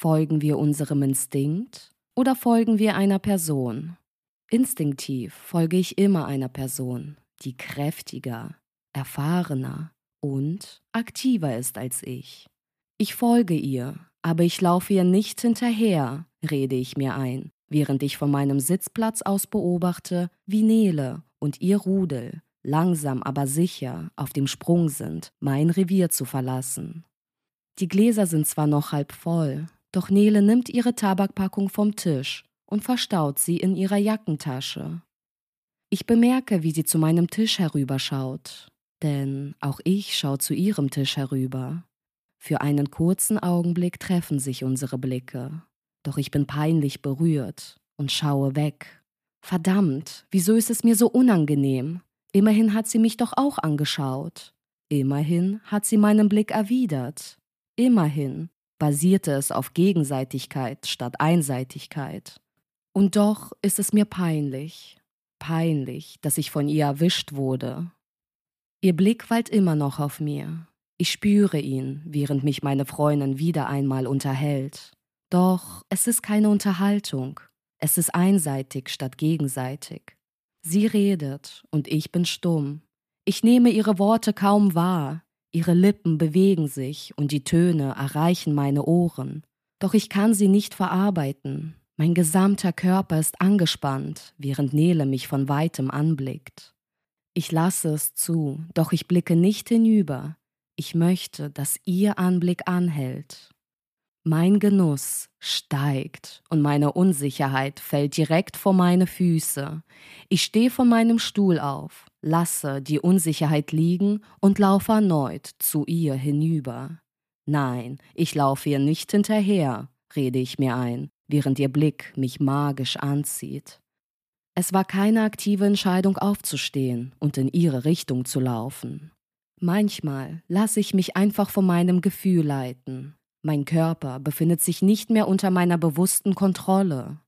Folgen wir unserem Instinkt oder folgen wir einer Person? Instinktiv folge ich immer einer Person, die kräftiger, erfahrener und aktiver ist als ich. Ich folge ihr, aber ich laufe ihr nicht hinterher, rede ich mir ein, während ich von meinem Sitzplatz aus beobachte, wie Nele und ihr Rudel langsam aber sicher auf dem Sprung sind, mein Revier zu verlassen. Die Gläser sind zwar noch halb voll, doch Nele nimmt ihre Tabakpackung vom Tisch und verstaut sie in ihrer Jackentasche. Ich bemerke, wie sie zu meinem Tisch herüberschaut, denn auch ich schaue zu ihrem Tisch herüber. Für einen kurzen Augenblick treffen sich unsere Blicke, doch ich bin peinlich berührt und schaue weg. Verdammt, wieso ist es mir so unangenehm? Immerhin hat sie mich doch auch angeschaut. Immerhin hat sie meinen Blick erwidert. Immerhin basierte es auf Gegenseitigkeit statt Einseitigkeit. Und doch ist es mir peinlich, peinlich, dass ich von ihr erwischt wurde. Ihr Blick weilt immer noch auf mir. Ich spüre ihn, während mich meine Freundin wieder einmal unterhält. Doch es ist keine Unterhaltung. Es ist einseitig statt gegenseitig. Sie redet und ich bin stumm. Ich nehme ihre Worte kaum wahr. Ihre Lippen bewegen sich und die Töne erreichen meine Ohren. Doch ich kann sie nicht verarbeiten. Mein gesamter Körper ist angespannt, während Nele mich von weitem anblickt. Ich lasse es zu, doch ich blicke nicht hinüber. Ich möchte, dass ihr Anblick anhält. Mein Genuss steigt und meine Unsicherheit fällt direkt vor meine Füße. Ich stehe von meinem Stuhl auf, lasse die Unsicherheit liegen und laufe erneut zu ihr hinüber. Nein, ich laufe ihr nicht hinterher, rede ich mir ein, während ihr Blick mich magisch anzieht. Es war keine aktive Entscheidung aufzustehen und in ihre Richtung zu laufen. Manchmal lasse ich mich einfach von meinem Gefühl leiten mein Körper befindet sich nicht mehr unter meiner bewussten Kontrolle.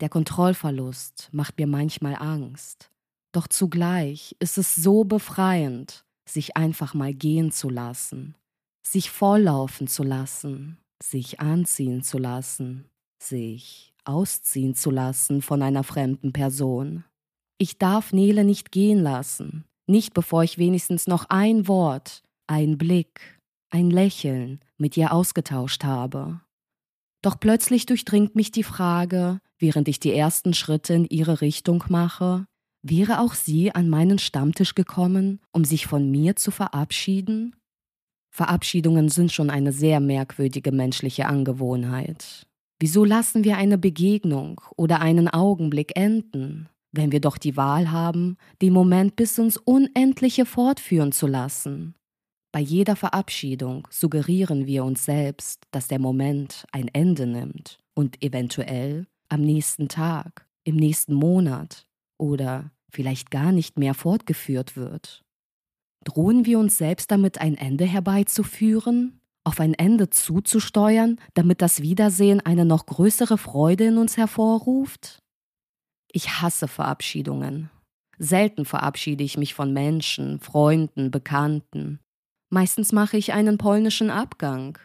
Der Kontrollverlust macht mir manchmal Angst. Doch zugleich ist es so befreiend, sich einfach mal gehen zu lassen, sich volllaufen zu lassen, sich anziehen zu lassen, sich ausziehen zu lassen von einer fremden Person. Ich darf Nele nicht gehen lassen, nicht bevor ich wenigstens noch ein Wort, ein Blick, ein Lächeln mit ihr ausgetauscht habe. Doch plötzlich durchdringt mich die Frage, während ich die ersten Schritte in ihre Richtung mache, wäre auch sie an meinen Stammtisch gekommen, um sich von mir zu verabschieden? Verabschiedungen sind schon eine sehr merkwürdige menschliche Angewohnheit. Wieso lassen wir eine Begegnung oder einen Augenblick enden, wenn wir doch die Wahl haben, den Moment bis ins Unendliche fortführen zu lassen? Bei jeder Verabschiedung suggerieren wir uns selbst, dass der Moment ein Ende nimmt und eventuell am nächsten Tag, im nächsten Monat oder vielleicht gar nicht mehr fortgeführt wird. Drohen wir uns selbst damit ein Ende herbeizuführen, auf ein Ende zuzusteuern, damit das Wiedersehen eine noch größere Freude in uns hervorruft? Ich hasse Verabschiedungen. Selten verabschiede ich mich von Menschen, Freunden, Bekannten. Meistens mache ich einen polnischen Abgang.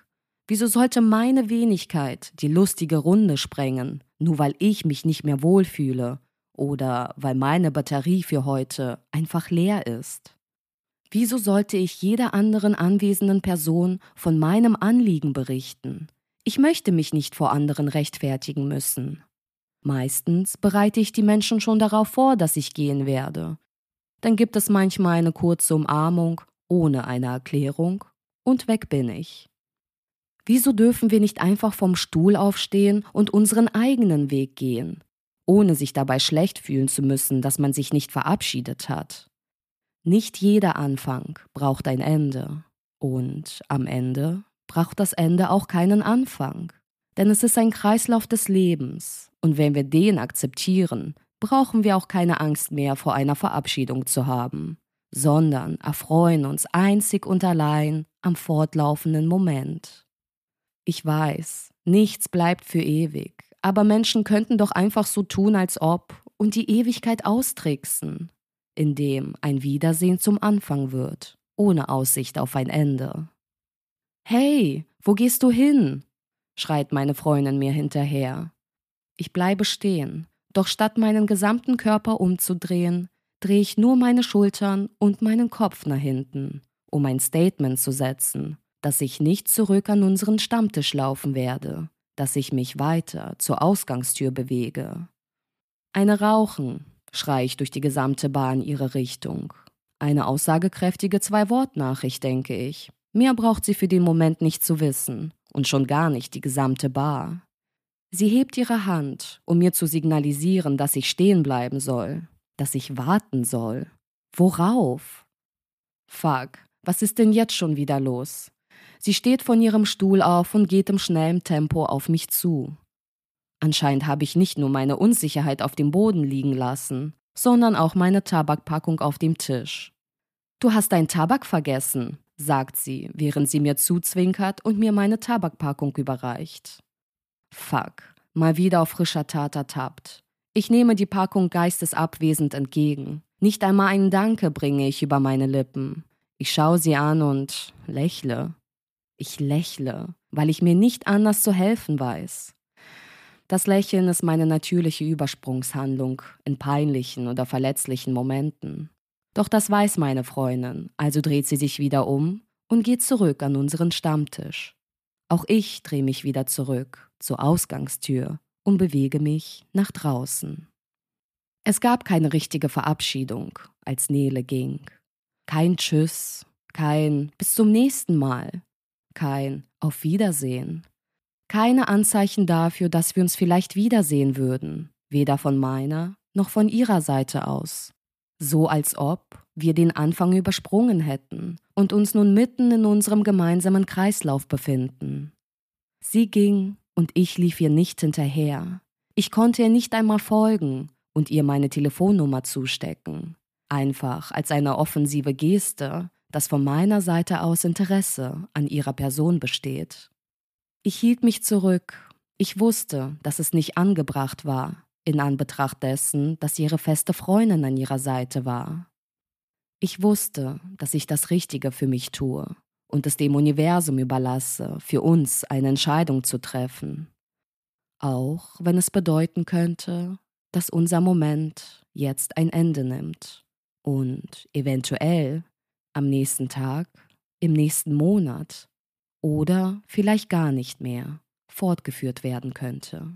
Wieso sollte meine Wenigkeit die lustige Runde sprengen, nur weil ich mich nicht mehr wohlfühle oder weil meine Batterie für heute einfach leer ist? Wieso sollte ich jeder anderen anwesenden Person von meinem Anliegen berichten? Ich möchte mich nicht vor anderen rechtfertigen müssen. Meistens bereite ich die Menschen schon darauf vor, dass ich gehen werde. Dann gibt es manchmal eine kurze Umarmung ohne eine Erklärung und weg bin ich. Wieso dürfen wir nicht einfach vom Stuhl aufstehen und unseren eigenen Weg gehen, ohne sich dabei schlecht fühlen zu müssen, dass man sich nicht verabschiedet hat? Nicht jeder Anfang braucht ein Ende und am Ende braucht das Ende auch keinen Anfang. Denn es ist ein Kreislauf des Lebens und wenn wir den akzeptieren, brauchen wir auch keine Angst mehr vor einer Verabschiedung zu haben sondern erfreuen uns einzig und allein am fortlaufenden Moment. Ich weiß, nichts bleibt für ewig, aber Menschen könnten doch einfach so tun, als ob und die Ewigkeit austricksen, indem ein Wiedersehen zum Anfang wird, ohne Aussicht auf ein Ende. Hey, wo gehst du hin? schreit meine Freundin mir hinterher. Ich bleibe stehen, doch statt meinen gesamten Körper umzudrehen, drehe ich nur meine Schultern und meinen Kopf nach hinten, um ein Statement zu setzen, dass ich nicht zurück an unseren Stammtisch laufen werde, dass ich mich weiter zur Ausgangstür bewege. Eine Rauchen, schreie ich durch die gesamte Bar in ihre Richtung. Eine aussagekräftige Zwei-Wort-Nachricht, denke ich. Mehr braucht sie für den Moment nicht zu wissen, und schon gar nicht die gesamte Bar. Sie hebt ihre Hand, um mir zu signalisieren, dass ich stehen bleiben soll, dass ich warten soll. Worauf? Fuck, was ist denn jetzt schon wieder los? Sie steht von ihrem Stuhl auf und geht im schnellen Tempo auf mich zu. Anscheinend habe ich nicht nur meine Unsicherheit auf dem Boden liegen lassen, sondern auch meine Tabakpackung auf dem Tisch. Du hast dein Tabak vergessen, sagt sie, während sie mir zuzwinkert und mir meine Tabakpackung überreicht. Fuck, mal wieder auf frischer Tat ertappt. Ich nehme die Packung geistesabwesend entgegen. Nicht einmal einen Danke bringe ich über meine Lippen. Ich schaue sie an und lächle. Ich lächle, weil ich mir nicht anders zu helfen weiß. Das Lächeln ist meine natürliche Übersprungshandlung in peinlichen oder verletzlichen Momenten. Doch das weiß meine Freundin, also dreht sie sich wieder um und geht zurück an unseren Stammtisch. Auch ich drehe mich wieder zurück zur Ausgangstür und bewege mich nach draußen. Es gab keine richtige Verabschiedung, als Nele ging. Kein Tschüss, kein bis zum nächsten Mal, kein Auf Wiedersehen. Keine Anzeichen dafür, dass wir uns vielleicht wiedersehen würden, weder von meiner noch von ihrer Seite aus. So als ob wir den Anfang übersprungen hätten und uns nun mitten in unserem gemeinsamen Kreislauf befinden. Sie ging und ich lief ihr nicht hinterher. Ich konnte ihr nicht einmal folgen und ihr meine Telefonnummer zustecken. Einfach als eine offensive Geste, dass von meiner Seite aus Interesse an ihrer Person besteht. Ich hielt mich zurück. Ich wusste, dass es nicht angebracht war, in Anbetracht dessen, dass ihre feste Freundin an ihrer Seite war. Ich wusste, dass ich das Richtige für mich tue und es dem Universum überlasse, für uns eine Entscheidung zu treffen. Auch wenn es bedeuten könnte, dass unser Moment jetzt ein Ende nimmt und eventuell am nächsten Tag, im nächsten Monat oder vielleicht gar nicht mehr fortgeführt werden könnte.